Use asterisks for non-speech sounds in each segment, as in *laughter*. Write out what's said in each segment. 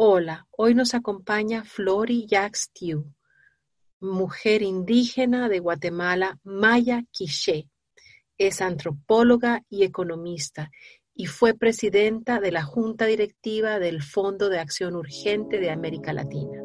Hola, hoy nos acompaña Flori Yaxtiu, mujer indígena de Guatemala, Maya Quiché. Es antropóloga y economista y fue presidenta de la Junta Directiva del Fondo de Acción Urgente de América Latina.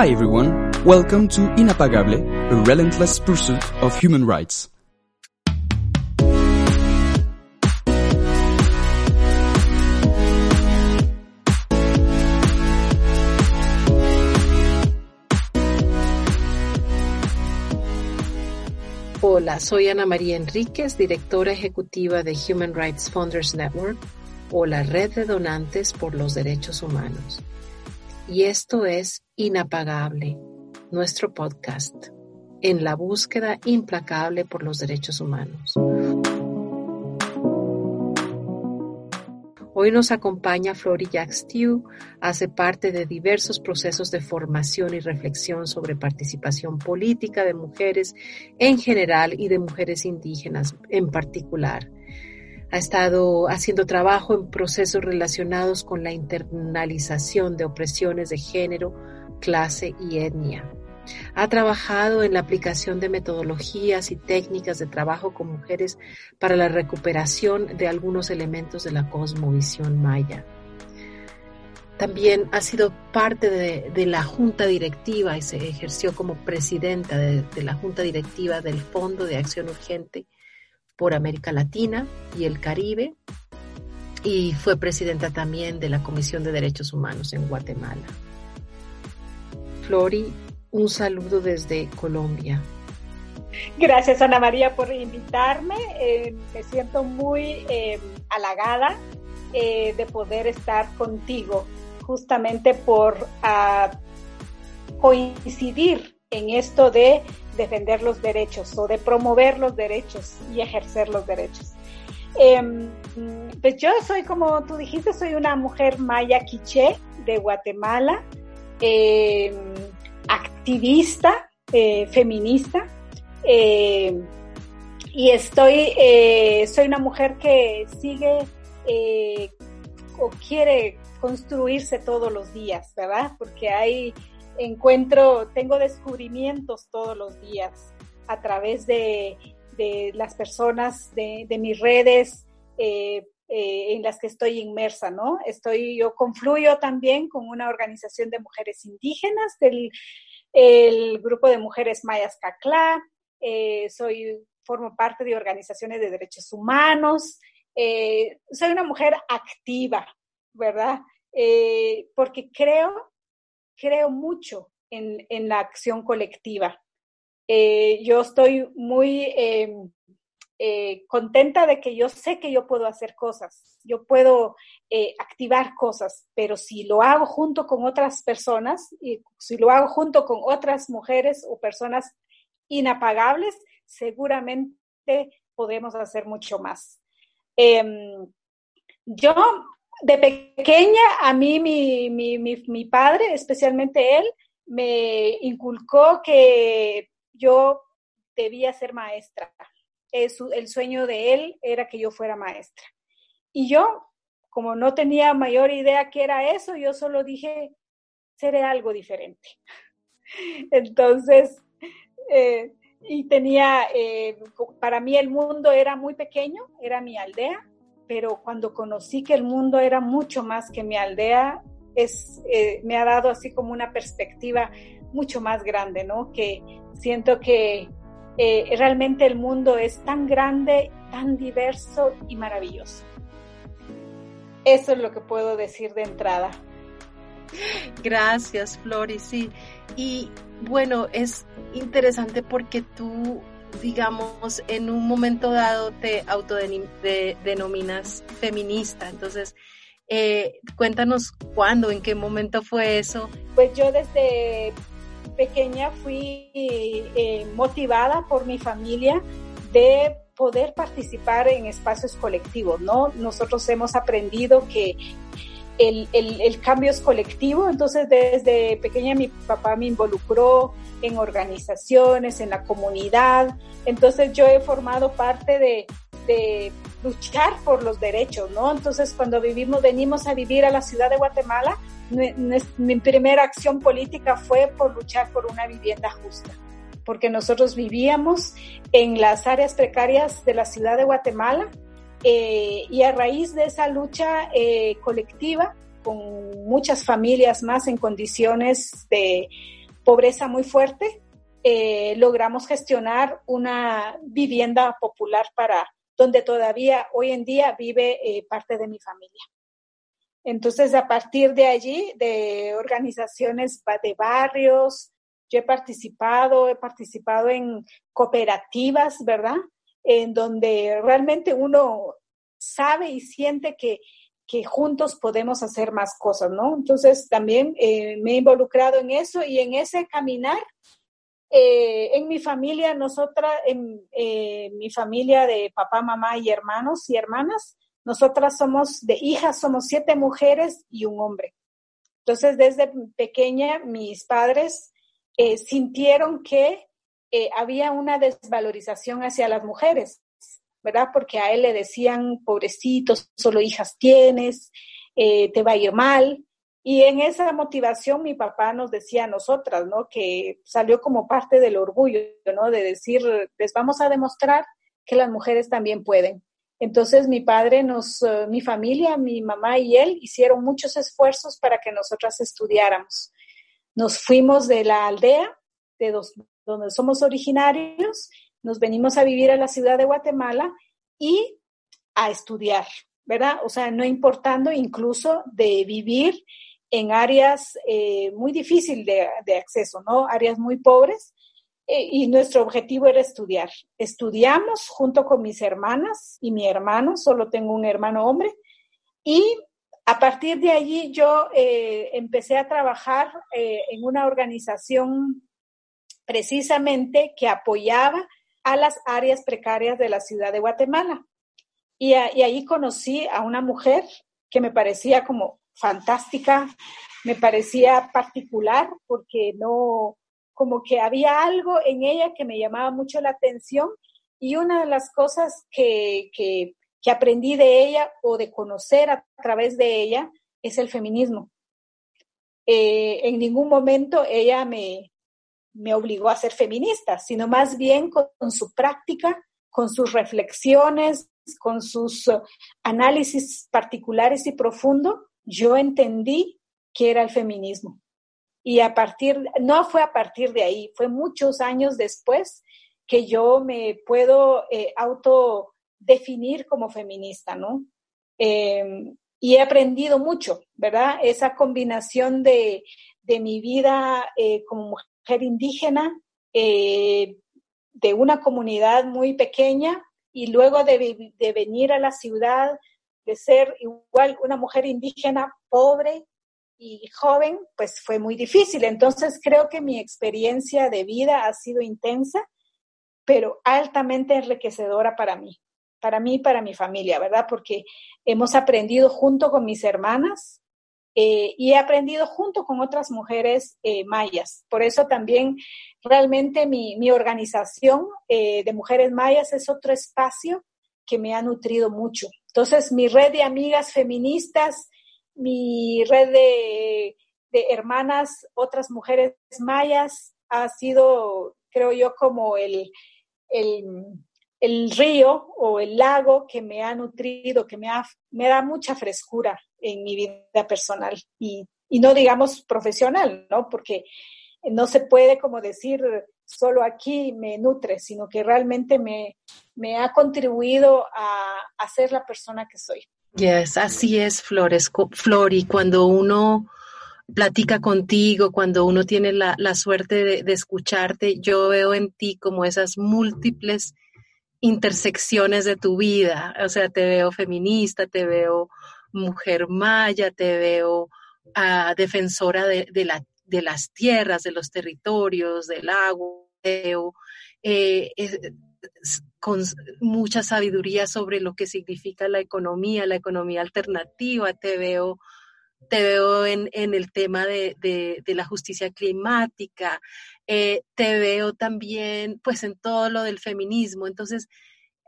Hi everyone, welcome to Inapagable, a relentless pursuit of human rights. Hola, soy Ana María Enríquez, directora ejecutiva de Human Rights Funders Network o la Red de Donantes por los Derechos Humanos y esto es Inapagable, nuestro podcast, en la búsqueda implacable por los derechos humanos. Hoy nos acompaña Flori Jackstiu, hace parte de diversos procesos de formación y reflexión sobre participación política de mujeres en general y de mujeres indígenas en particular ha estado haciendo trabajo en procesos relacionados con la internalización de opresiones de género, clase y etnia. Ha trabajado en la aplicación de metodologías y técnicas de trabajo con mujeres para la recuperación de algunos elementos de la cosmovisión maya. También ha sido parte de, la junta directiva y se ejerció como presidenta de la junta directiva del Fondo de Acción Urgente por América Latina y el Caribe y fue presidenta también de la Comisión de Derechos Humanos en Guatemala. Flori, un saludo desde Colombia. Gracias Ana María por invitarme. Eh, me siento muy eh, halagada eh, de poder estar contigo, justamente por ah, coincidir en esto de defender los derechos o de promover los derechos y ejercer los derechos. Em, pues yo soy, como tú dijiste, soy una mujer maya quiché de Guatemala, em, activista, eh, feminista, em, y estoy, eh, soy una mujer que sigue eh, o quiere construirse todos los días, ¿verdad? Porque hay encuentro, tengo descubrimientos todos los días a través de, las personas, de, mis redes eh, eh, en las que estoy inmersa, ¿no? Estoy, yo confluyo también con una organización de mujeres indígenas del el grupo de mujeres mayas CACLA, eh, soy, formo parte de organizaciones de derechos humanos, soy una mujer activa, ¿verdad? porque creo creo mucho en, la acción colectiva. Eh, yo estoy muy em, eh, contenta de que yo sé que yo puedo hacer cosas, yo puedo eh, activar cosas, pero si lo hago junto con otras personas, si lo hago junto con otras mujeres o personas inapagables, seguramente podemos hacer mucho más. Em, yo de pequeña, a mí mi, mi, mi, padre, especialmente él, me inculcó que yo debía ser maestra. el sueño de él era que yo fuera maestra. Y yo, como no tenía mayor idea qué era eso, yo solo dije, seré algo diferente. *laughs* Entonces, eh, y tenía, eh, para mí el mundo era muy pequeño, era mi aldea, pero cuando conocí que el mundo era mucho más que mi aldea, es, eh, me ha dado así como una perspectiva mucho más grande, ¿no? Que siento que eh, realmente el mundo es tan grande, tan diverso y maravilloso. Eso es lo que puedo decir de entrada. Gracias, Flori, sí. Y bueno, es interesante porque tú, digamos, en un momento dado te autodenominas feminista. Entonces, eh, cuéntanos cuándo, en qué momento fue eso. Pues yo desde pequeña fui eh, motivada por mi familia de poder participar en espacios colectivos, ¿no? Nosotros hemos aprendido que el, el, cambio es colectivo, entonces desde pequeña mi papá me involucró en organizaciones, en la comunidad, entonces yo he formado parte de, de luchar por los derechos, ¿no? Entonces cuando vivimos, venimos a vivir a la ciudad de Guatemala, mi primera acción política fue por luchar por una vivienda justa, porque nosotros vivíamos en las áreas precarias de la ciudad de Guatemala eh, y a raíz de esa lucha eh, colectiva, con muchas familias más en condiciones de pobreza muy fuerte, eh, logramos gestionar una vivienda popular para donde todavía hoy en día vive parte de mi familia. Entonces, a partir de allí, de organizaciones de barrios, yo he participado, he participado en cooperativas, ¿verdad? en donde realmente uno sabe y siente que, que juntos podemos hacer más cosas, ¿no? Entonces también eh, me he involucrado en eso y en ese caminar. Eh, en mi familia, nosotras, en eh, mi familia de papá, mamá y hermanos y hermanas, nosotras somos de hijas, somos siete mujeres y un hombre. Entonces, desde pequeña, mis padres sintieron que había una desvalorización hacia las mujeres, ¿verdad? Porque a él le decían, pobrecitos, solo hijas tienes, eh, te va a ir mal. Y en esa motivación mi papá nos decía a nosotras, ¿no? Que salió como parte del orgullo, ¿no? De decir, les vamos a demostrar que las mujeres también pueden. Entonces mi padre nos, eh, mi familia, mi mamá y él hicieron muchos esfuerzos para que nosotras estudiáramos. Nos fuimos de la aldea de dos, donde somos originarios, nos venimos a vivir a la ciudad de Guatemala y a estudiar, ¿verdad? O sea, no importando incluso de vivir en áreas eh, muy difíciles de, acceso, ¿no? Áreas muy pobres. Eh, y nuestro objetivo era estudiar. Estudiamos junto con mis hermanas y mi hermano, solo tengo un hermano hombre, y a partir de allí yo eh, empecé a trabajar en una organización precisamente que apoyaba a las áreas precarias de la ciudad de Guatemala. Y, ahí conocí a una mujer que me parecía como fantástica, me parecía particular porque no, como que había algo en ella que me llamaba mucho la atención y una de las cosas que, que, aprendí de ella o de conocer a través de ella es el feminismo. Eh, en ningún momento ella me, me obligó a ser feminista, sino más bien con, su práctica, con sus reflexiones, con sus uh, análisis particulares y profundos, yo entendí que era el feminismo. Y a partir, no fue a partir de ahí, fue muchos años después que yo me puedo eh, autodefinir como feminista, ¿no? Em, y he aprendido mucho, ¿verdad? Esa combinación de, de mi vida eh, como mujer indígena eh, de una comunidad muy pequeña y luego de, de, venir a la ciudad, de ser igual una mujer indígena pobre y joven, pues fue muy difícil. Entonces creo que mi experiencia de vida ha sido intensa, pero altamente enriquecedora para mí, para mí y para mi familia, ¿verdad? Porque hemos aprendido junto con mis hermanas eh, y he aprendido junto con otras mujeres eh, mayas. Por eso también realmente mi, organización eh, de mujeres mayas es otro espacio que me ha nutrido mucho. Entonces, mi red de amigas feministas, mi red de, hermanas, otras mujeres mayas, ha sido, creo yo, como el, el río o el lago que me ha nutrido, que me, ha, me da mucha frescura en mi vida personal y, y no digamos profesional, ¿no? Porque no se puede como decir solo aquí me nutre, sino que realmente me, me ha contribuido a, a, ser la persona que soy. Yes, así es, Flores, Flor, y cuando uno platica contigo, cuando uno tiene la, suerte de, de, escucharte, yo veo en ti como esas múltiples intersecciones de tu vida. O sea, te veo feminista, te veo mujer maya, te veo uh, defensora de, de, la, de, las tierras, de los territorios, del agua, veo, eh, con mucha sabiduría sobre lo que significa la economía, la economía alternativa, te veo te veo en, en el tema de, de, la justicia climática, eh, te veo también pues en todo lo del feminismo. Entonces,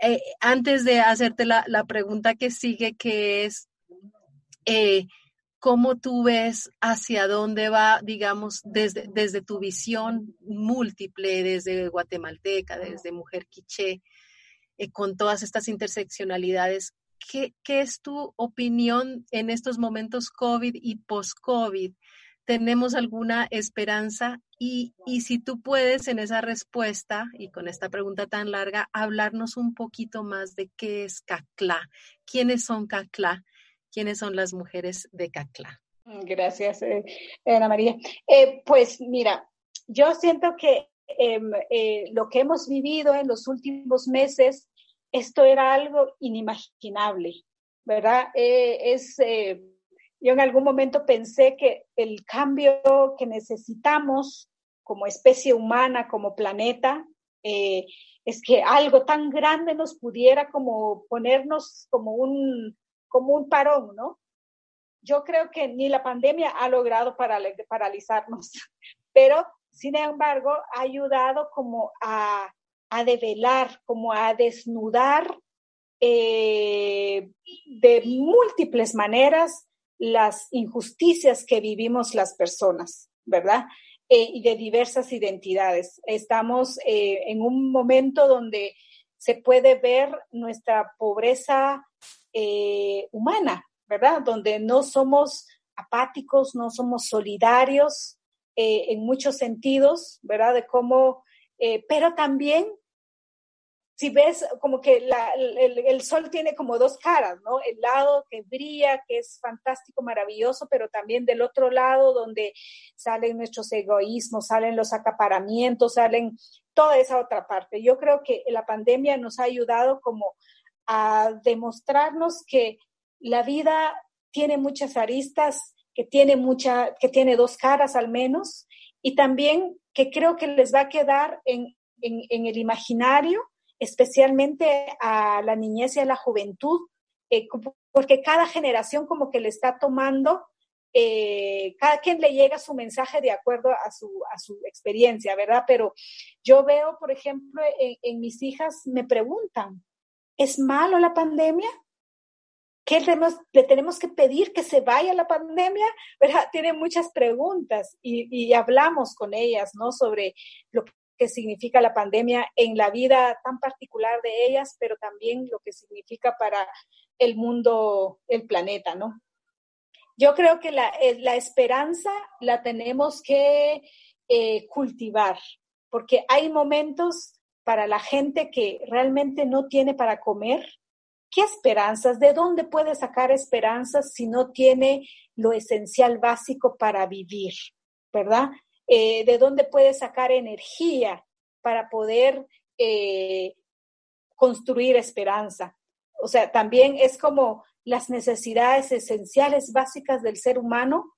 eh, antes de hacerte la, la, pregunta que sigue, que es, eh, ¿cómo tú ves hacia dónde va, digamos, desde, desde tu visión múltiple, desde guatemalteca, desde mujer quiché, con todas estas interseccionalidades? ¿Qué, ¿Qué es tu opinión en estos momentos COVID y post-COVID? ¿Tenemos alguna esperanza? Y, y, si tú puedes en esa respuesta y con esta pregunta tan larga, hablarnos un poquito más de qué es CACLA, quiénes son CACLA quiénes son las mujeres de CACLA. Gracias, eh, Ana María. Eh, pues mira, yo siento que em, eh, lo que hemos vivido en los últimos meses, esto era algo inimaginable, ¿verdad? es, yo en algún momento pensé que el cambio que necesitamos como especie humana, como planeta, es que algo tan grande nos pudiera como ponernos como un, como un parón, ¿no? Yo creo que ni la pandemia ha logrado paralizarnos, *laughs* pero sin embargo ha ayudado como a, develar, como a desnudar eh, de múltiples maneras las injusticias que vivimos las personas, ¿verdad? Eh, y de diversas identidades. Estamos eh, en un momento donde se puede ver nuestra pobreza humana, ¿verdad? Donde no somos apáticos, no somos solidarios en muchos sentidos, ¿verdad? De cómo, pero también, si ves como que el, sol tiene como dos caras, ¿no? El lado que brilla, que es fantástico, maravilloso, pero también del otro lado donde salen nuestros egoísmos, salen los acaparamientos, salen toda esa otra parte. Yo creo que la pandemia nos ha ayudado como a demostrarnos que la vida tiene muchas aristas, que tiene mucha, que tiene dos caras al menos, y también que creo que les va a quedar en, en, el imaginario, especialmente a la niñez y a la juventud, eh, porque cada generación como que le está tomando, eh, cada quien le llega su mensaje de acuerdo a su, a su experiencia, ¿verdad? Pero yo veo, por ejemplo, en mis hijas me preguntan, ¿Es malo la pandemia? ¿Qué le tenemos que pedir que se vaya la pandemia? *laughs* ¿Verdad? Tiene muchas preguntas y, y hablamos con ellas, ¿no? Sobre lo significa la pandemia en la vida tan particular de ellas, pero también lo que significa para el mundo, el planeta, ¿no? Yo creo que la, eh, esperanza la tenemos que eh, cultivar, porque hay momentos para la gente que realmente no tiene para comer? ¿Qué esperanzas? ¿De dónde puede sacar esperanzas si no tiene lo esencial básico para vivir? ¿Verdad? Eh, ¿De dónde puede sacar energía para poder eh, construir esperanza? O sea, también es como las necesidades esenciales básicas del ser humano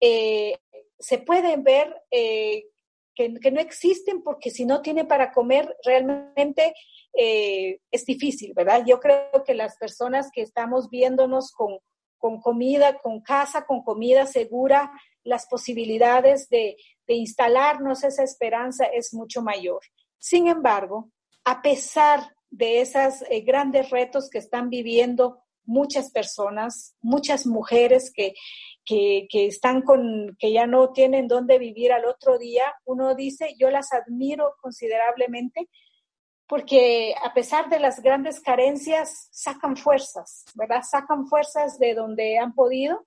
eh, se pueden ver que, no existen porque si no tiene para comer realmente eh, es difícil, ¿verdad? Yo creo que las personas que estamos viéndonos con, con comida, con casa, con comida segura, las posibilidades de, de instalarnos esa esperanza es mucho mayor. Sin embargo, a pesar de esos eh, grandes retos que están viviendo muchas personas, muchas mujeres que, que, están con, que ya no tienen dónde vivir al otro día, uno dice, yo las admiro considerablemente porque a pesar de las grandes carencias, sacan fuerzas, ¿verdad? Sacan fuerzas de donde han podido.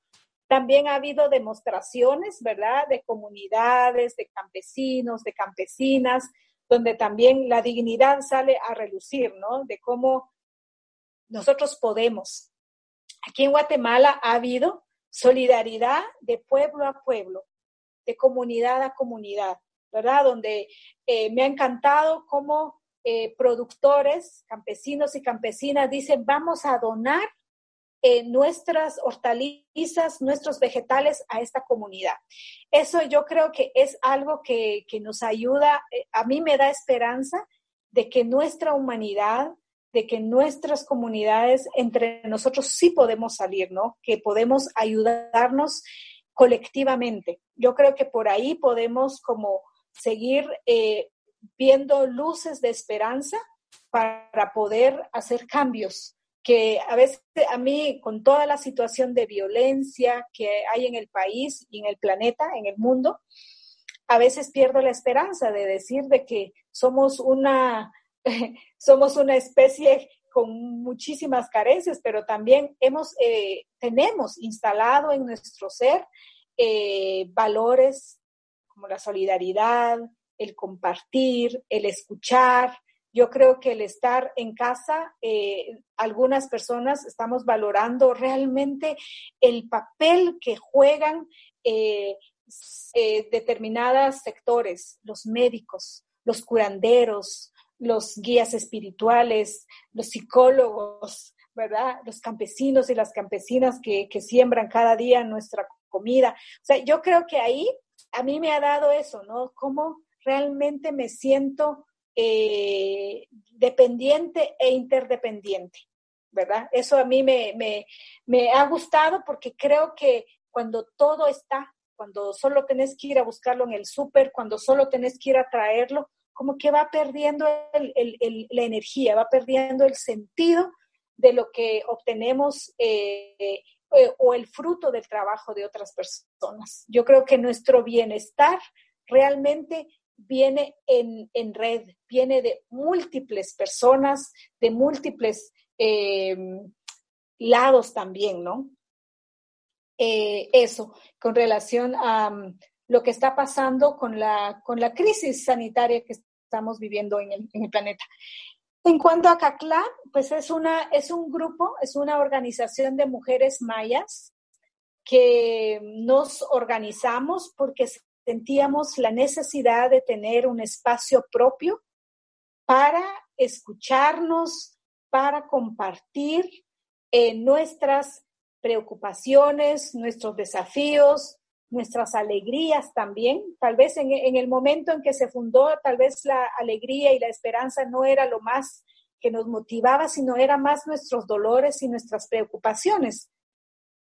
También ha habido demostraciones, ¿verdad? De comunidades, de campesinos, de campesinas, donde también la dignidad sale a relucir, ¿no? De cómo nosotros podemos. Aquí en Guatemala ha habido solidaridad de pueblo a pueblo, de comunidad a comunidad, ¿verdad? Donde eh, me ha encantado cómo eh, productores, campesinos y campesinas dicen, vamos a donar eh, nuestras hortalizas, nuestros vegetales a esta comunidad. Eso yo creo que es algo que, que nos ayuda, a mí me da esperanza de que nuestra humanidad, de que nuestras comunidades, entre nosotros sí podemos salir, ¿no? Que podemos ayudarnos colectivamente. Yo creo que por ahí podemos como seguir eh, viendo luces de esperanza para poder hacer cambios que a veces a mí con toda la situación de violencia que hay en el país y en el planeta, en el mundo, a veces pierdo la esperanza de decir de que somos una *laughs* somos una especie con muchísimas carencias, pero también hemos, eh, tenemos instalado en nuestro ser eh, valores como la solidaridad, el compartir, el escuchar. Yo creo que el estar en casa, eh, algunas personas estamos valorando realmente el papel que juegan determinados sectores, los médicos, los curanderos, los guías espirituales, los psicólogos, ¿verdad? Los campesinos y las campesinas que, siembran cada día nuestra comida. O sea, yo creo que ahí a mí me ha dado eso, ¿no? Cómo realmente me siento eh, dependiente e interdependiente, ¿verdad? Eso a mí me, me, ha gustado porque creo que cuando todo está, cuando solo tenés que ir a buscarlo en el súper, cuando solo tenés que ir a traerlo, como que va perdiendo la energía, va perdiendo el sentido de lo que obtenemos eh, eh, o el fruto del trabajo de otras personas. Yo creo que nuestro bienestar realmente viene en, red, viene de múltiples personas, de múltiples eh, lados también, ¿no? eso, con relación a, lo que está pasando con la, con la crisis sanitaria que estamos viviendo en el, en el planeta. En cuanto a CACLA, pues es, una, es un grupo, es una organización de mujeres mayas que nos organizamos porque sentíamos la necesidad de tener un espacio propio para escucharnos, para compartir eh, nuestras preocupaciones, nuestros desafíos, nuestras alegrías también. Tal vez en, el momento en que se fundó, tal vez la alegría y la esperanza no era lo más que nos motivaba, sino era más nuestros dolores y nuestras preocupaciones,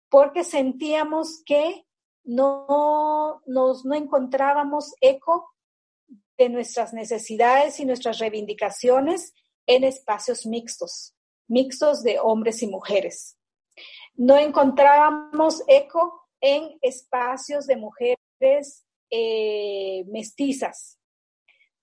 porque sentíamos que no, nos, no encontrábamos eco de nuestras necesidades y nuestras reivindicaciones en espacios mixtos, mixtos de hombres y mujeres. No encontrábamos eco en espacios de mujeres eh, mestizas,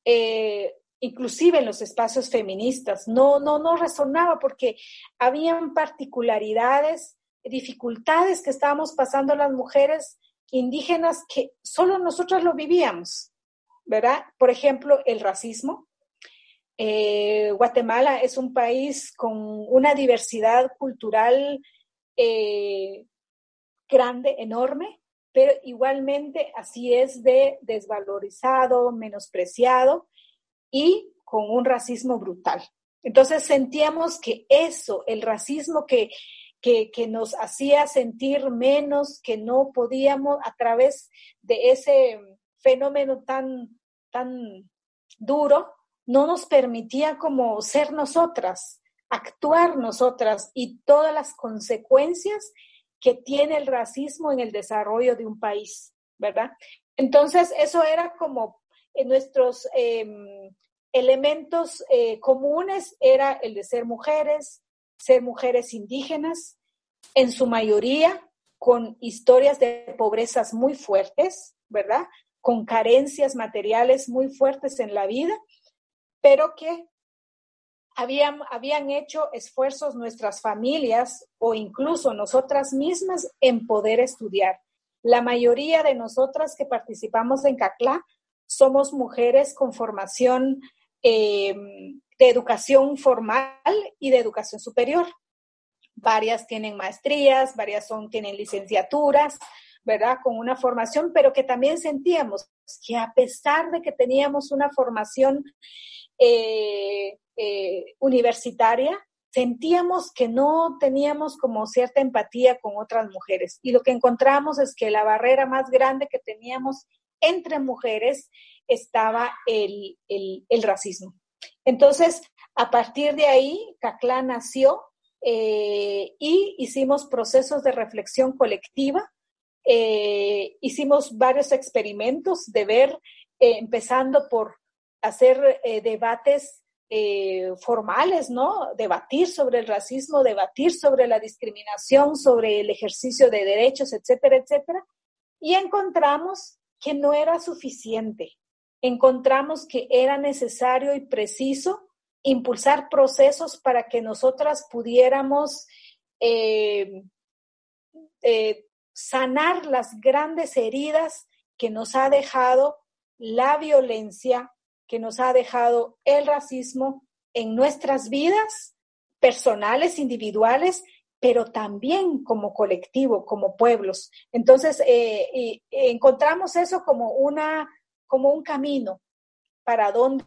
eh, inclusive en los espacios feministas. No, no, no resonaba porque habían particularidades, dificultades que estábamos pasando las mujeres indígenas que solo nosotras lo vivíamos, ¿verdad? Por ejemplo, el racismo. Eh, Guatemala es un país con una diversidad cultural grande, enorme, pero igualmente así es de desvalorizado, menospreciado y con un racismo brutal. Entonces sentíamos que eso, el racismo que, que, nos hacía sentir menos, que no podíamos a través de ese fenómeno tan, tan duro, no nos permitía como ser nosotras, actuar nosotras y todas las consecuencias que tiene el racismo en el desarrollo de un país, ¿verdad? Entonces, eso era como en nuestros em, elementos eh, comunes, era el de ser mujeres, ser mujeres indígenas, en su mayoría con historias de pobrezas muy fuertes, ¿verdad? Con carencias materiales muy fuertes en la vida, pero que habían, habían hecho esfuerzos nuestras familias o incluso nosotras mismas en poder estudiar. La mayoría de nosotras que participamos en CACLA somos mujeres con formación em, de educación formal y de educación superior, varias tienen maestrías, varias son, tienen licenciaturas, ¿verdad? Con una formación, pero que también sentíamos que a pesar de que teníamos una formación eh, eh, universitaria, sentíamos que no teníamos como cierta empatía con otras mujeres. Y lo que encontramos es que la barrera más grande que teníamos entre mujeres estaba el, el, racismo. Entonces, a partir de ahí, CACLA nació eh, y hicimos procesos de reflexión colectiva. Eh, hicimos varios experimentos de ver, eh, empezando por hacer debates formales, ¿no? Debatir sobre el racismo, debatir sobre la discriminación, sobre el ejercicio de derechos, etcétera, etcétera. Y encontramos que no era suficiente. Encontramos que era necesario y preciso impulsar procesos para que nosotras pudiéramos eh, eh, sanar las grandes heridas que nos ha dejado la violencia, que nos ha dejado el racismo en nuestras vidas personales, individuales, pero también como colectivo, como pueblos. Entonces, eh, encontramos eso como, una, como un camino para dónde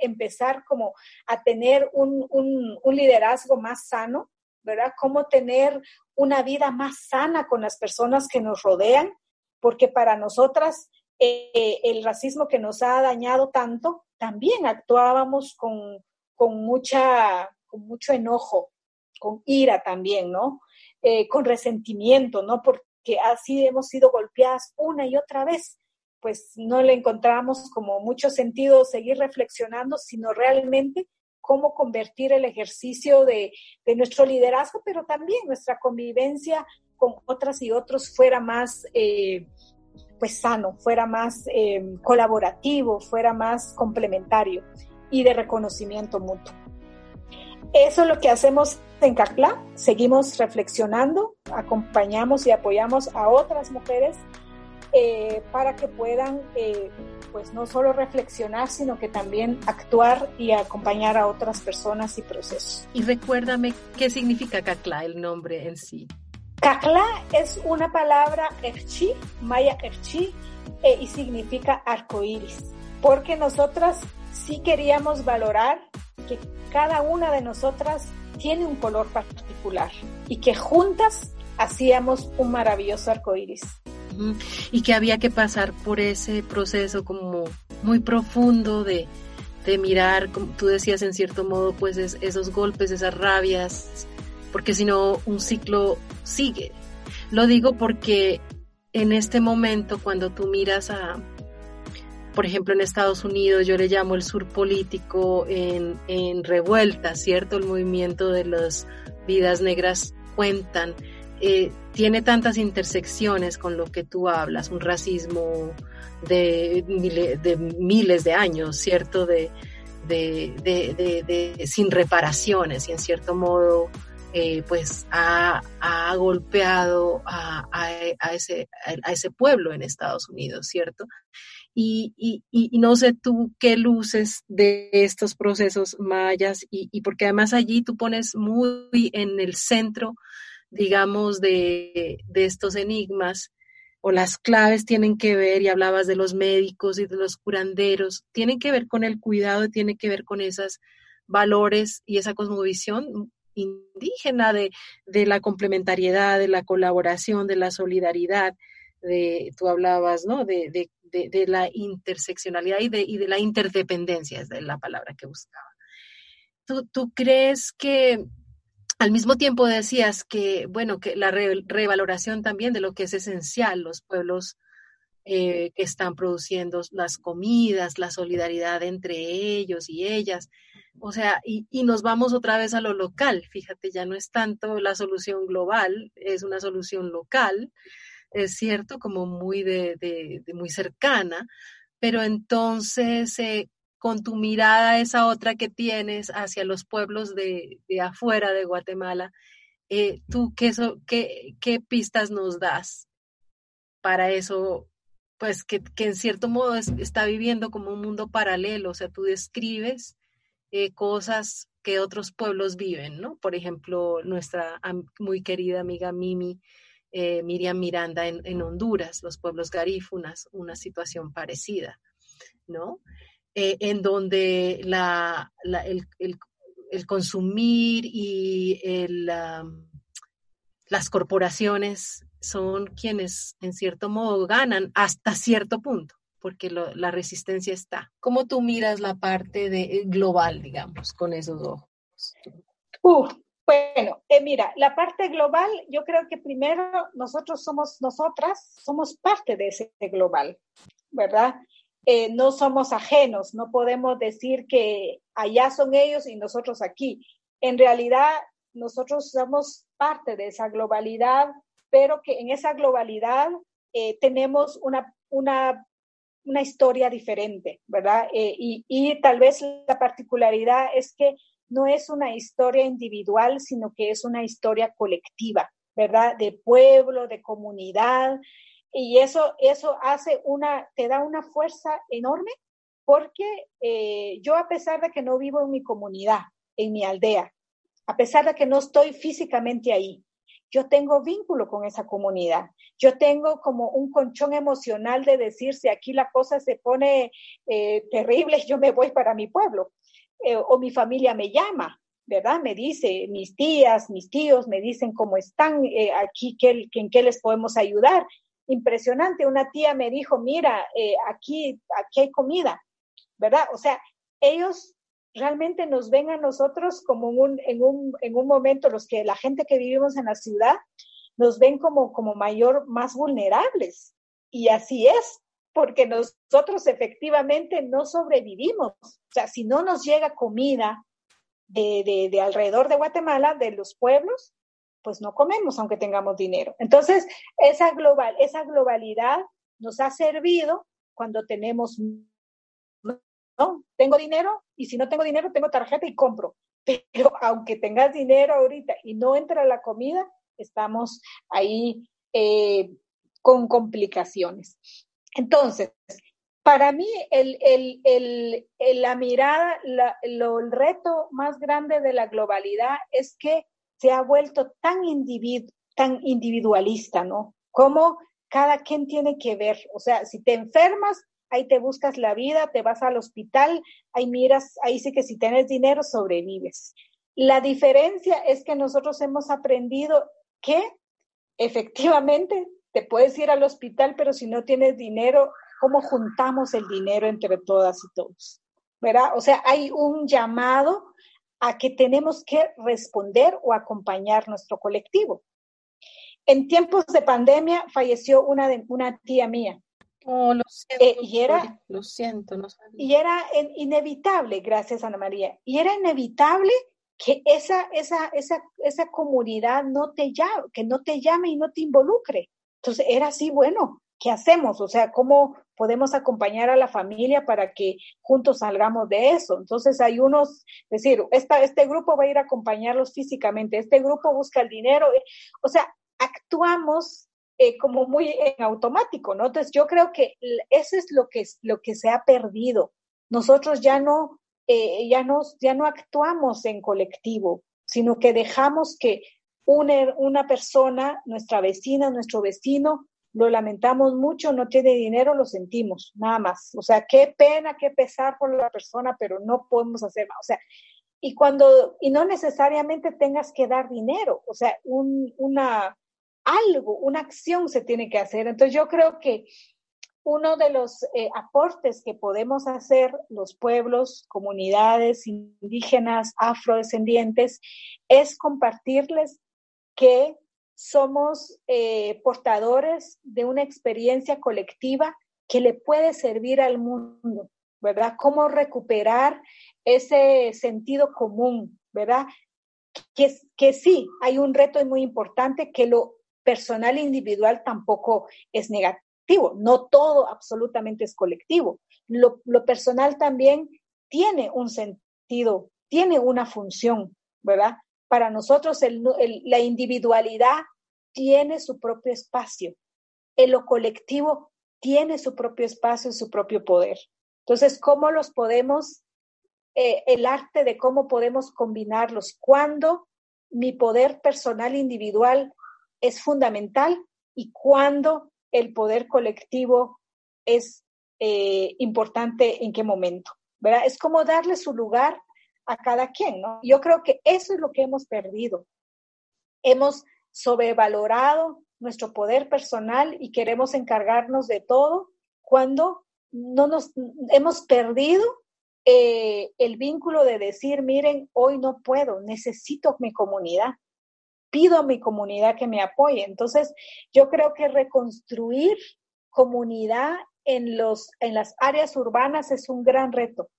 empezar como a tener un, un, liderazgo más sano, ¿verdad? Cómo tener una vida más sana con las personas que nos rodean, porque para nosotras eh, el racismo que nos ha dañado tanto, también actuábamos con, con, mucha, con mucho enojo, con ira también, ¿no? Eh, con resentimiento, ¿no? Porque así hemos sido golpeadas una y otra vez pues no le encontramos como mucho sentido seguir reflexionando, sino realmente cómo convertir el ejercicio de, nuestro liderazgo, pero también nuestra convivencia con otras y otros fuera más, eh, pues sano, fuera más eh, colaborativo, fuera más complementario y de reconocimiento mutuo. Eso es lo que hacemos en CACLA, seguimos reflexionando, acompañamos y apoyamos a otras mujeres eh, para que puedan, eh, pues no solo reflexionar, sino que también actuar y acompañar a otras personas y procesos. Y recuérdame qué significa Cacla, el nombre en sí. Cacla es una palabra erchi, maya erchi, eh, y significa arcoíris, porque nosotras sí queríamos valorar que cada una de nosotras tiene un color particular y que juntas hacíamos un maravilloso arcoíris y que había que pasar por ese proceso como muy profundo de, mirar, como tú decías en cierto modo, pues esos golpes, esas rabias, porque si no un ciclo sigue. Lo digo porque en este momento cuando tú miras a, por ejemplo, en Estados Unidos, yo le llamo el sur político en, en revuelta, ¿cierto? El movimiento de las vidas negras cuentan eh, tiene tantas intersecciones con lo que tú hablas, un racismo de, miles de años, ¿cierto? De, sin reparaciones y en cierto modo eh, pues ha, golpeado a, ese, pueblo en Estados Unidos, ¿cierto? Y, no sé tú qué luces de estos procesos mayas y, y porque además allí tú pones muy en el centro digamos, de, estos enigmas o las claves tienen que ver, y hablabas de los médicos y de los curanderos, tienen que ver con el cuidado y tienen que ver con esos valores y esa cosmovisión indígena de, la complementariedad, de la colaboración, de la solidaridad, de, tú hablabas, ¿no? De, de la interseccionalidad y de, y de la interdependencia, es la palabra que buscaba. ¿Tú, ¿Tú crees que al mismo tiempo decías que, bueno, que la revaloración también de lo que es esencial, los pueblos eh, que están produciendo las comidas, la solidaridad entre ellos y ellas. O sea, y, nos vamos otra vez a lo local. Fíjate, ya no es tanto la solución global, es una solución local, es cierto, como muy de, muy cercana, pero entonces eh, con tu mirada esa otra que tienes hacia los pueblos de, afuera de Guatemala, eh, ¿tú qué, qué, pistas nos das para eso? Pues que, en cierto modo está viviendo como un mundo paralelo, o sea, tú describes eh, cosas que otros pueblos viven, ¿no? Por ejemplo, nuestra muy querida amiga Mimi, eh, Miriam Miranda en, Honduras, los pueblos garífunas, una situación parecida, ¿no? Eh, en donde la, el, consumir y las corporaciones son quienes en cierto modo ganan hasta cierto punto porque la resistencia está. ¿Cómo tú miras la parte de, global, digamos, con esos ojos? bueno, eh, mira, la parte global, yo creo que primero nosotros somos, nosotras somos parte de ese global, ¿verdad? Eh, no somos ajenos, no podemos decir que allá son ellos y nosotros aquí. En realidad, nosotros somos parte de esa globalidad, pero que en esa globalidad tenemos una, una una historia diferente, ¿verdad? Eh, y, tal vez la particularidad es que no es una historia individual, sino que es una historia colectiva, ¿verdad? De pueblo, de comunidad. Y eso, eso hace una, te da una fuerza enorme porque eh, yo a pesar de que no vivo en mi comunidad, en mi aldea, a pesar de que no estoy físicamente ahí, yo tengo vínculo con esa comunidad. Yo tengo como un conchón emocional de decir, si aquí la cosa se pone eh, terrible, yo me voy para mi pueblo. Eh, o mi familia me llama, ¿verdad? Me dice, mis tías, mis tíos me dicen cómo están eh, aquí, qué, en qué les podemos ayudar. Impresionante, una tía me dijo, mira, aquí, aquí hay comida, ¿verdad? O sea, ellos realmente nos ven a nosotros como un, en, un, en un momento, los que la gente que vivimos en la ciudad, nos ven como, como mayor, más vulnerables. Y así es, porque nosotros efectivamente no sobrevivimos. O sea, si no nos llega comida de, de alrededor de Guatemala, de los pueblos, pues no comemos aunque tengamos dinero. Entonces, esa, global, esa globalidad nos ha servido cuando tenemos ¿no? Tengo dinero y si no tengo dinero, tengo tarjeta y compro. Pero aunque tengas dinero ahorita y no entra la comida, estamos ahí eh, con complicaciones. Entonces, para mí, el, la mirada, el reto más grande de la globalidad es que se ha vuelto tan, tan individualista, ¿no? Como cada quien tiene que ver. O sea, si te enfermas, ahí te buscas la vida, te vas al hospital, ahí miras, ahí sí que si tienes dinero sobrevives. La diferencia es que nosotros hemos aprendido que efectivamente te puedes ir al hospital, pero si no tienes dinero, ¿cómo juntamos el dinero entre todas y todos? ¿Verdad? O sea, hay un llamado a que tenemos que responder o acompañar nuestro colectivo. En tiempos de pandemia falleció una, de, una tía mía Oh, lo siento. Eh, y era, lo siento, no Y era inevitable, gracias Ana María, y era inevitable que esa, esa, esa, esa comunidad no te llame, que no te llame y no te involucre. Entonces era así, bueno, ¿qué hacemos? O sea, ¿cómo podemos acompañar a la familia para que juntos salgamos de eso? Entonces hay unos, es decir, este grupo va a ir a acompañarlos físicamente, este grupo busca el dinero, eh, o sea, actuamos eh, como muy en automático, ¿no? Entonces yo creo que eso es lo que, lo que se ha perdido. Nosotros ya no, eh, ya, no, ya no actuamos en colectivo, sino que dejamos que una, una persona, nuestra vecina, nuestro vecino, lo lamentamos mucho, no tiene dinero, lo sentimos, nada más. O sea, qué pena, qué pesar por la persona, pero no podemos hacer más. O sea, y cuando, y no necesariamente tengas que dar dinero, o sea, un, una, algo, una acción se tiene que hacer. Entonces yo creo que uno de los eh, aportes que podemos hacer los pueblos, comunidades indígenas, afrodescendientes, es compartirles que somos eh, portadores de una experiencia colectiva que le puede servir al mundo, ¿verdad? Cómo recuperar ese sentido común, ¿verdad? Que, que sí, hay un reto muy importante que lo personal e individual tampoco es negativo. No todo absolutamente es colectivo. Lo, personal también tiene un sentido, tiene una función, ¿verdad? Para nosotros la individualidad tiene su propio espacio. En lo colectivo tiene su propio espacio y su propio poder. Entonces, ¿cómo los podemos eh, el arte de cómo podemos combinarlos, cuando mi poder personal individual es fundamental y cuando el poder colectivo es eh, importante en qué momento, ¿verdad? Es como darle su lugar a cada quien, ¿no? Yo creo que eso es lo que hemos perdido. Hemos sobrevalorado nuestro poder personal y queremos encargarnos de todo cuando no nos hemos perdido eh, el vínculo de decir, miren, hoy no puedo, necesito mi comunidad, pido a mi comunidad que me apoye. Entonces, yo creo que reconstruir comunidad en, los, en las áreas urbanas es un gran reto,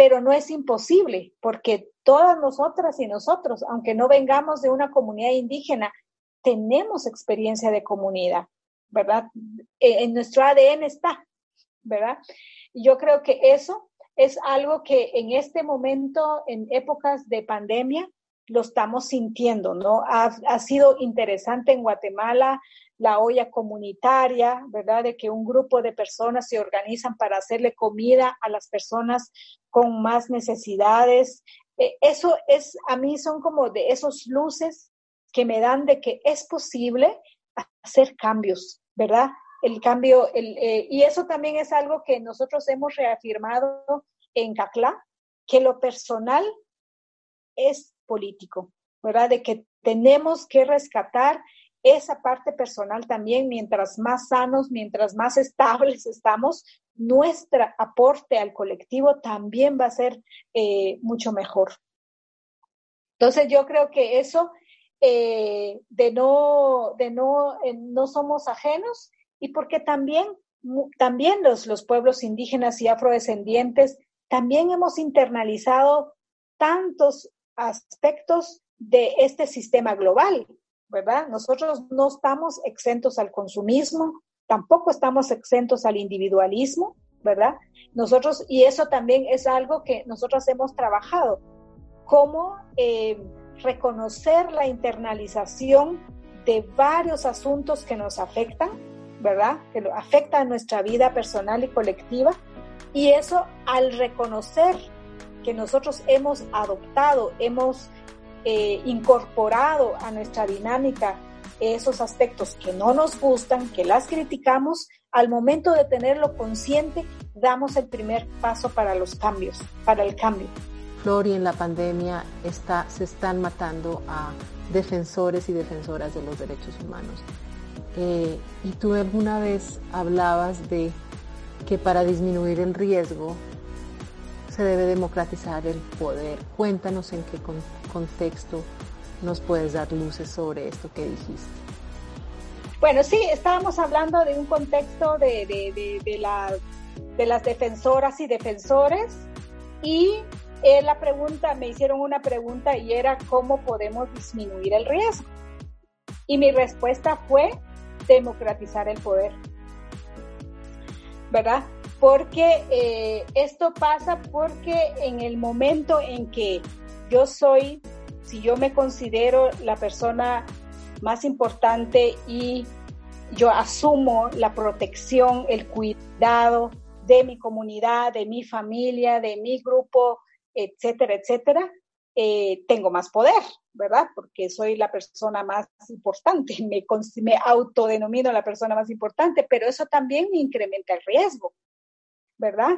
pero no es imposible, porque todas nosotras y nosotros, aunque no vengamos de una comunidad indígena, tenemos experiencia de comunidad, ¿verdad? E, en nuestro ADN está, ¿verdad? Yo creo que eso es algo que en este momento, en épocas de pandemia, lo estamos sintiendo, ¿no? Ha, ha, sido interesante en Guatemala la olla comunitaria, ¿verdad? De que un grupo de personas se organizan para hacerle comida a las personas con más necesidades. Eh, eso es, a mí son como de esos luces que me dan de que es posible hacer cambios, ¿verdad? El cambio, el, eh, y eso también es algo que nosotros hemos reafirmado en CACLA, que lo personal es político, ¿verdad? De que tenemos que rescatar esa parte personal también, mientras más sanos, mientras más *laughs* estables estamos, nuestro aporte al colectivo también va a ser eh, mucho mejor. Entonces yo creo que eso eh, de no, de no, eh, no somos ajenos y porque también, también los, los pueblos indígenas y afrodescendientes también hemos internalizado tantos aspectos de este sistema global, ¿verdad? Nosotros no estamos exentos al consumismo, tampoco estamos exentos al individualismo, ¿verdad? Nosotros, y eso también es algo que nosotros hemos trabajado, cómo eh, reconocer la internalización de varios asuntos que nos afectan, ¿verdad? Que afectan nuestra vida personal y colectiva. Y eso al reconocer que nosotros hemos adoptado, hemos eh, incorporado a nuestra dinámica esos aspectos que no nos gustan, que las criticamos, al momento de tenerlo consciente, damos el primer paso para los cambios, para el cambio. Flor, y en la pandemia está, se están matando a defensores y defensoras de los derechos humanos. Eh, y tú alguna vez hablabas de que para disminuir el riesgo se debe democratizar el poder. Cuéntanos en qué contexto nos puedes dar luces sobre esto que dijiste. Bueno, sí, estábamos hablando de un contexto de, de, de, de las defensoras y defensores y eh, la pregunta, me hicieron una pregunta y era cómo podemos disminuir el riesgo. Y mi respuesta fue democratizar el poder. ¿Verdad? Porque eh, esto pasa porque en el momento en que yo soy, si yo me considero la persona más importante y yo asumo la protección, el cuidado de mi comunidad, de mi familia, de mi grupo, etcétera, etcétera, eh, tengo más poder, ¿verdad? Porque soy la persona más importante, *laughs* me, me autodenomino la persona más importante, pero eso también me incrementa el riesgo, ¿verdad?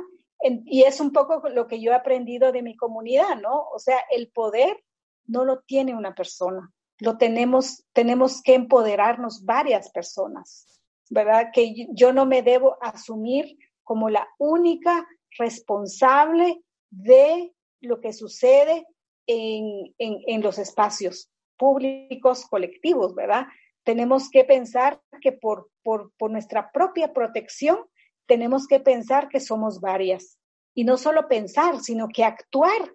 y es un poco lo que yo he aprendido de mi comunidad, ¿no? O sea, el poder no lo tiene una persona, lo tenemos, tenemos que empoderarnos varias personas, ¿verdad? Que yo no me debo asumir como la única responsable de lo que sucede en, en los espacios públicos, colectivos, ¿verdad? Tenemos que pensar que por, por, por nuestra propia protección tenemos que pensar que somos varias. Y no solo pensar, sino que actuar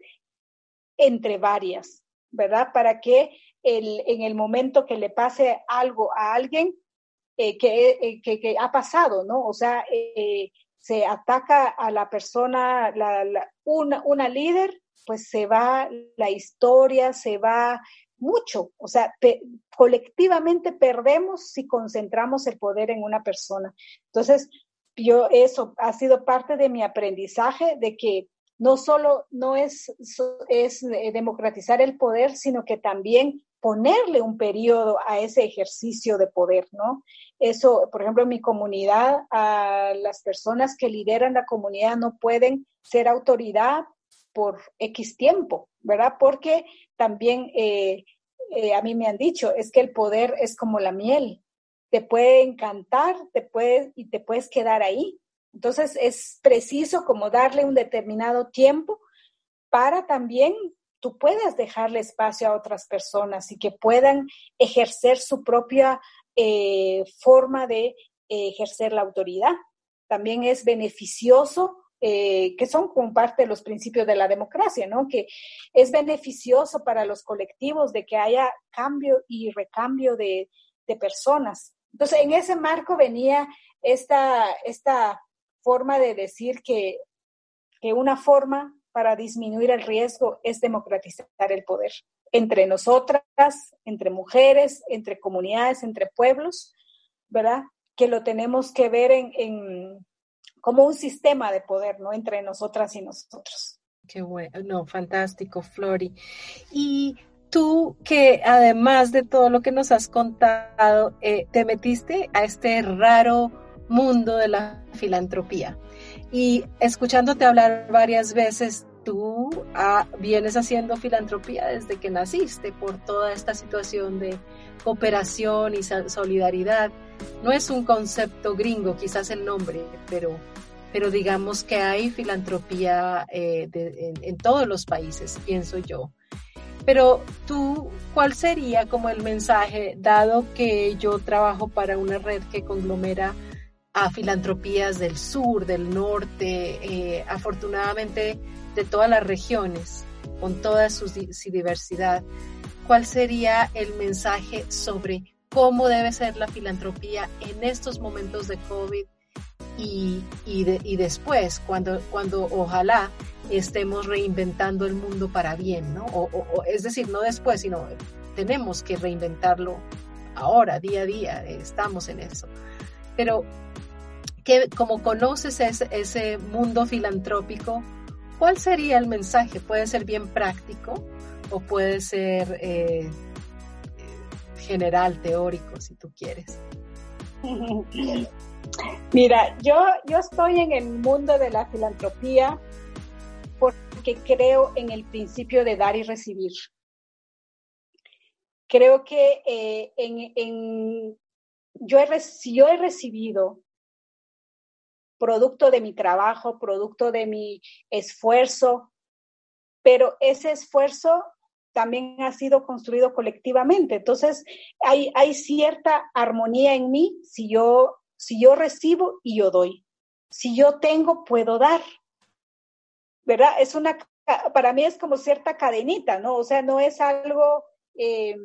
entre varias, ¿verdad? Para que el, en el momento que le pase algo a alguien eh, eh, que, que, ha pasado, ¿no? O sea, eh, se ataca a la persona, la, una, una líder, pues se va la historia, se va mucho. O sea, colectivamente perdemos si concentramos el poder en una persona. Entonces, yo eso ha sido parte de mi aprendizaje de que no solo no es, es eh, democratizar el poder, sino que también ponerle un periodo a ese ejercicio de poder, ¿no? Eso, por ejemplo, en mi comunidad, a las personas que lideran la comunidad no pueden ser autoridad por X tiempo, ¿verdad? Porque también eh, eh, a mí me han dicho, es que el poder es como la miel, te puede encantar, te puede, y te puedes quedar ahí. Entonces es preciso como darle un determinado tiempo para también tú puedas dejarle espacio a otras personas y que puedan ejercer su propia eh, forma de eh, ejercer la autoridad. También es beneficioso, eh, que son como parte de los principios de la democracia, ¿no? Que es beneficioso para los colectivos de que haya cambio y recambio de personas. Entonces, en ese marco venía esta, esta forma de decir que, que una forma para disminuir el riesgo es democratizar el poder entre nosotras, entre mujeres, entre comunidades, entre pueblos, ¿verdad? Que lo tenemos que ver en, como un sistema de poder, ¿no? Entre nosotras y nosotros. Qué bueno, no, fantástico, Flori. Y tú que además de todo lo que nos has contado, eh, te metiste a este raro mundo de la filantropía. Y escuchándote hablar varias veces, tú ah, vienes haciendo filantropía desde que naciste por toda esta situación de cooperación y solidaridad. No es un concepto gringo, quizás el nombre, pero, pero digamos que hay filantropía eh, en, todos los países, pienso yo. Pero tú, ¿cuál sería como el mensaje, dado que yo trabajo para una red que conglomera a filantropías del sur, del norte, eh, afortunadamente de todas las regiones, con toda su, diversidad, ¿cuál sería el mensaje sobre cómo debe ser la filantropía en estos momentos de COVID y, y, después, cuando, cuando ojalá estemos reinventando el mundo para bien, ¿no? O, es decir, no después, sino tenemos que reinventarlo ahora, día a día, estamos en eso. Pero que como conoces ese, mundo filantrópico, ¿cuál sería el mensaje? Puede ser bien práctico o puede ser eh, general, teórico, si tú quieres. *laughs* Mira, yo, yo estoy en el mundo de la filantropía creo en el principio de dar y recibir. Creo que eh, en, yo, he, yo he recibido producto de mi trabajo, producto de mi esfuerzo, pero ese esfuerzo también ha sido construido colectivamente. Entonces, hay, hay cierta armonía en mí si yo, si yo recibo y yo doy. Si yo tengo, puedo dar. ¿Verdad? Es una, para mí es como cierta cadenita, ¿no? O sea, no es algo, eh,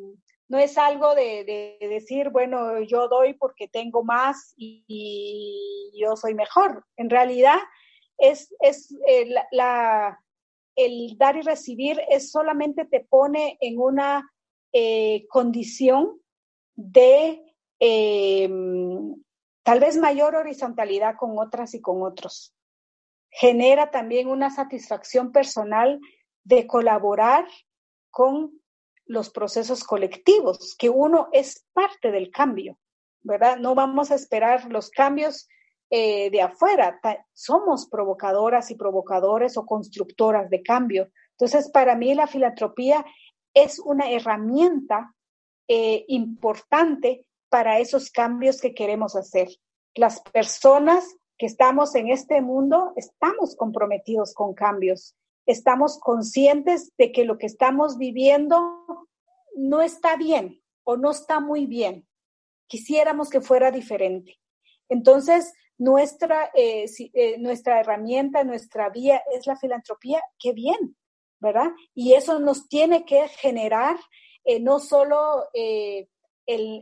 no es algo de, decir, bueno, yo doy porque tengo más y, yo soy mejor. En realidad, es, es eh, la, el dar y recibir es solamente te pone en una eh, condición de em, tal vez mayor horizontalidad con otras y con otros. Genera también una satisfacción personal de colaborar con los procesos colectivos, que uno es parte del cambio, ¿verdad? No vamos a esperar los cambios eh, de afuera, somos provocadoras y provocadores o constructoras de cambio. Entonces, para mí la filantropía es una herramienta eh, importante para esos cambios que queremos hacer. Las personas que estamos en este mundo estamos comprometidos con cambios estamos conscientes de que lo que estamos viviendo no está bien o no está muy bien. Quisiéramos que fuera diferente. Entonces, nuestra, eh, eh, nuestra herramienta, nuestra vía es la filantropía. Qué bien, ¿verdad? Y eso nos tiene que generar eh, no solo el,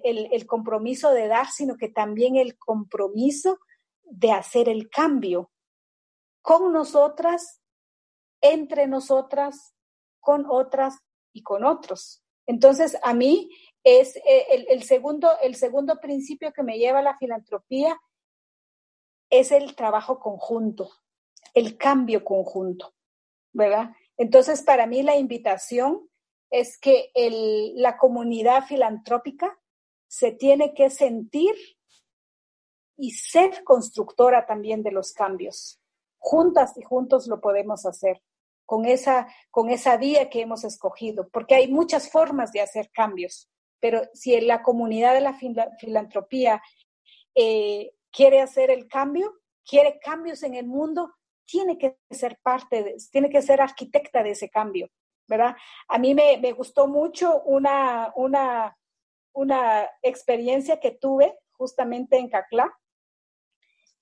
el compromiso de dar, sino que también el compromiso de hacer el cambio con nosotras entre nosotras, con otras y con otros. Entonces, a mí es eh, el, segundo, el segundo principio que me lleva a la filantropía es el trabajo conjunto, el cambio conjunto. ¿verdad? Entonces, para mí la invitación es que la comunidad filantrópica se tiene que sentir y ser constructora también de los cambios. Juntas y juntos lo podemos hacer con esa, con esa vía que hemos escogido, porque hay muchas formas de hacer cambios, pero si la comunidad de la filantropía eh, quiere hacer el cambio, quiere cambios en el mundo, tiene que ser parte, de, tiene que ser arquitecta de ese cambio, ¿verdad? A mí me, me gustó mucho una, una, una experiencia que tuve justamente en Caclá,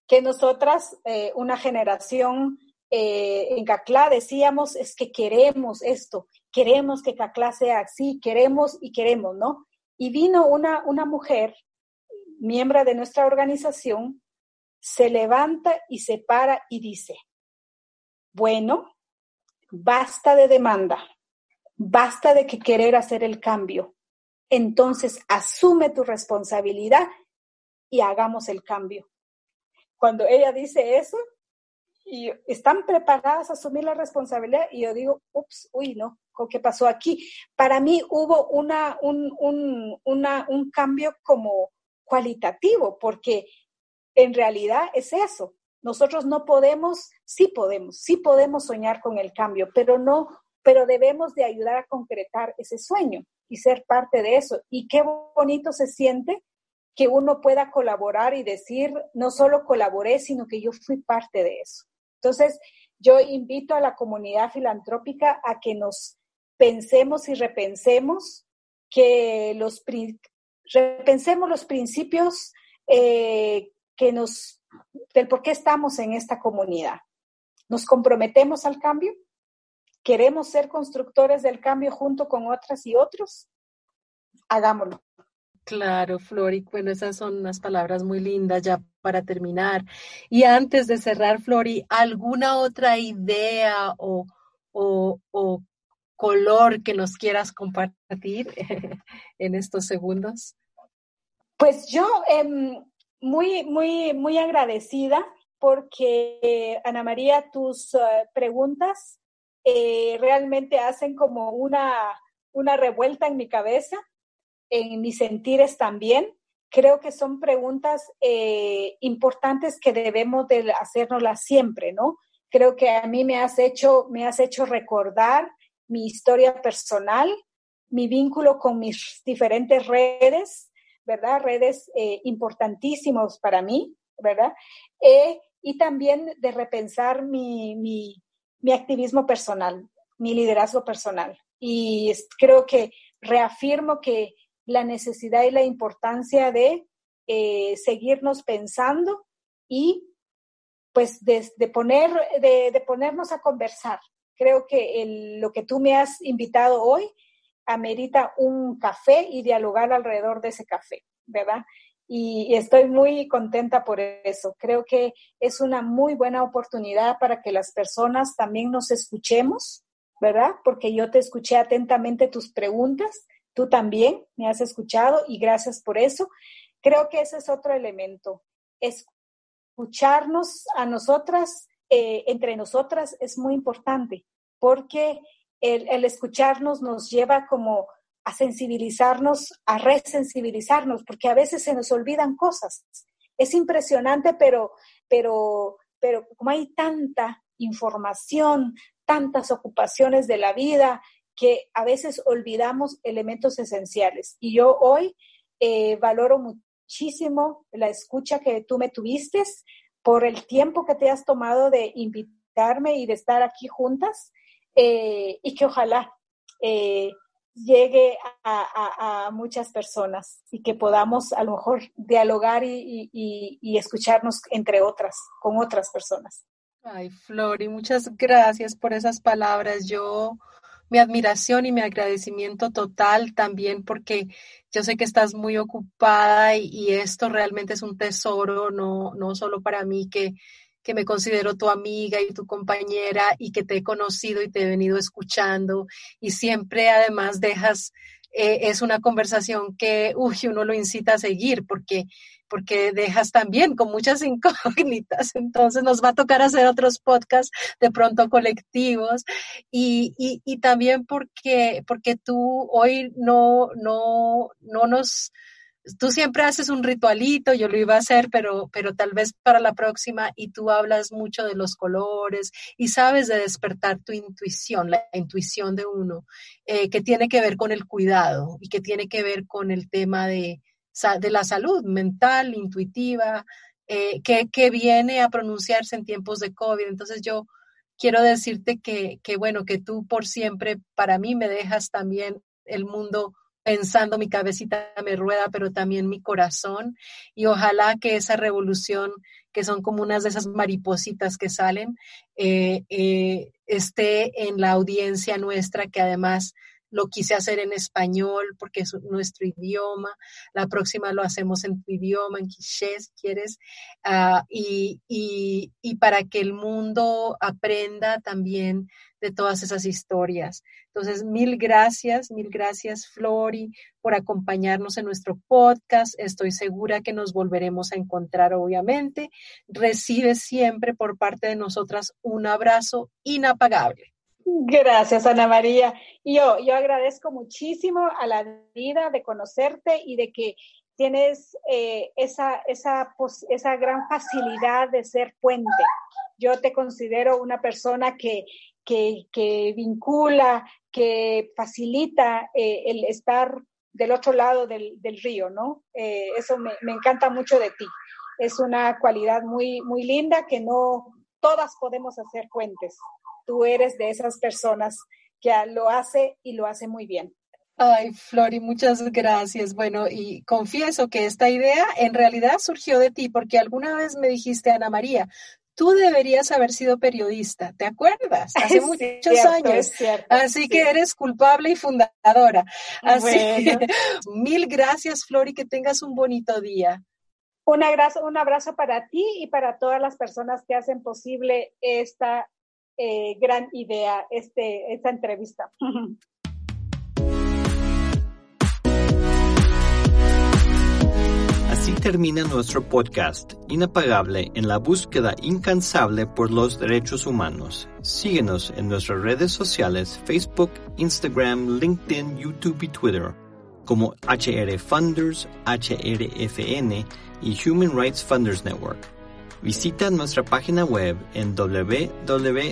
que nosotras, eh, una generación eh, en Caclá, decíamos, es que queremos esto, queremos que Caclá sea así, queremos y queremos, ¿no? Y vino una, una mujer, miembro de nuestra organización, se levanta y se para y dice, bueno, basta de demanda, basta de que querer hacer el cambio. Entonces, asume tu responsabilidad y hagamos el cambio. Cuando ella dice eso, y están preparadas a asumir la responsabilidad y yo digo, ups, uy, no, ¿qué pasó aquí? Para mí hubo una, un, un, un cambio como cualitativo, porque en realidad es eso. Nosotros no podemos, sí podemos, sí podemos soñar con el cambio, pero no, pero debemos de ayudar a concretar ese sueño y ser parte de eso. Y qué bonito se siente que uno pueda colaborar y decir, no solo colaboré, sino que yo fui parte de eso. Entonces, yo invito a la comunidad filantrópica a que nos pensemos y repensemos que los repensemos los principios eh, que nos del por qué estamos en esta comunidad. ¿Nos comprometemos al cambio? ¿Queremos ser constructores del cambio junto con otras y otros? Hagámoslo. Claro, Flori, bueno, esas son unas palabras muy lindas ya para terminar. Y antes de cerrar, Flori, ¿alguna otra idea o, o, color que nos quieras compartir *laughs* en estos segundos? Pues yo em, muy, muy, muy agradecida porque, Ana María, tus eh, preguntas eh, realmente hacen como una, una revuelta en mi cabeza en mis sentires también. Creo que son preguntas eh, importantes que debemos de hacernoslas siempre, ¿no? Creo que a mí me has hecho, me has hecho recordar mi historia personal, mi vínculo con mis diferentes redes, ¿verdad? Redes eh, importantísimos para mí, ¿verdad? Eh, y también de repensar mi, mi, mi activismo personal, mi liderazgo personal. Y creo que reafirmo que la necesidad y la importancia de eh, seguirnos pensando y pues de, poner, de, ponernos a conversar. Creo que lo que tú me has invitado hoy amerita un café y dialogar alrededor de ese café, ¿verdad? Y, y, estoy muy contenta por eso. Creo que es una muy buena oportunidad para que las personas también nos escuchemos, ¿verdad? Porque yo te escuché atentamente tus preguntas Tú también me has escuchado y gracias por eso. Creo que ese es otro elemento. Escucharnos a nosotras, eh, entre nosotras, es muy importante porque el, escucharnos nos lleva como a sensibilizarnos, a resensibilizarnos, porque a veces se nos olvidan cosas. Es impresionante, pero, pero, pero como hay tanta información, tantas ocupaciones de la vida, que a veces olvidamos elementos esenciales. Y yo hoy eh, valoro muchísimo la escucha que tú me tuviste por el tiempo que te has tomado de invitarme y de estar aquí juntas eh, y que ojalá eh, llegue a, muchas personas y que podamos a lo mejor dialogar y, y escucharnos entre otras, con otras personas. Ay, Flori, muchas gracias por esas palabras. Yo mi admiración y mi agradecimiento total también porque yo sé que estás muy ocupada y, esto realmente es un tesoro, no, no solo para mí que, que me considero tu amiga y tu compañera y que te he conocido y te he venido escuchando. Y siempre además dejas, eh, es una conversación que uy, uno lo incita a seguir porque porque dejas también con muchas *laughs* incógnitas. Entonces nos va a tocar hacer otros podcasts de pronto colectivos y, y, y también porque, porque tú hoy no, no, no nos tú siempre haces un ritualito, yo lo iba a hacer, pero, pero tal vez para la próxima y tú hablas mucho de los colores y sabes de despertar tu intuición, la intuición de uno, eh, que tiene que ver con el cuidado y que tiene que ver con el tema de, de la salud mental, intuitiva, eh, que, que viene a pronunciarse en tiempos de COVID. Entonces yo quiero decirte que, que, bueno, que tú por siempre para mí me dejas también el mundo pensando, mi cabecita me rueda, pero también mi corazón. Y ojalá que esa revolución, que son como unas de esas maripositas que salen, eh, eh, esté en la audiencia nuestra, que además lo quise hacer en español porque es nuestro idioma. La próxima lo hacemos en tu idioma, en quiché, si quieres. Ah, y, y, y, para que el mundo aprenda también de todas esas historias. Entonces, mil gracias, mil gracias, Flori, por acompañarnos en nuestro podcast. Estoy segura que nos volveremos a encontrar, obviamente. Recibe siempre por parte de nosotras un abrazo inapagable. Gracias, Ana María. Yo, yo agradezco muchísimo a la vida de conocerte y de que tienes eh, esa, esa, esa gran facilidad de ser puente. Yo te considero una persona que, que, que vincula, que facilita eh, el estar del otro lado del, del río, ¿no? Eh, eso me, me, encanta mucho de ti. Es una cualidad muy, muy linda que no todas podemos hacer puentes tú eres de esas personas que lo hace y lo hace muy bien. Ay, Flori, muchas gracias. Bueno, y confieso que esta idea en realidad surgió de ti porque alguna vez me dijiste, Ana María, tú deberías haber sido periodista, ¿te acuerdas? *laughs* Hace muchos años. Así que eres culpable y fundadora. Así que *laughs* mil gracias, Flori, que tengas un bonito día. Un abrazo, un abrazo para ti y para todas las personas que hacen posible esta eh, gran idea este, esta entrevista. *laughs* Así termina nuestro podcast Inapagable en la búsqueda incansable por los derechos humanos. Síguenos en nuestras redes sociales Facebook, Instagram, LinkedIn, YouTube y Twitter como HR Funders, HRFN y Human Rights Funders Network. Visita nuestra página web en www.hrfn.org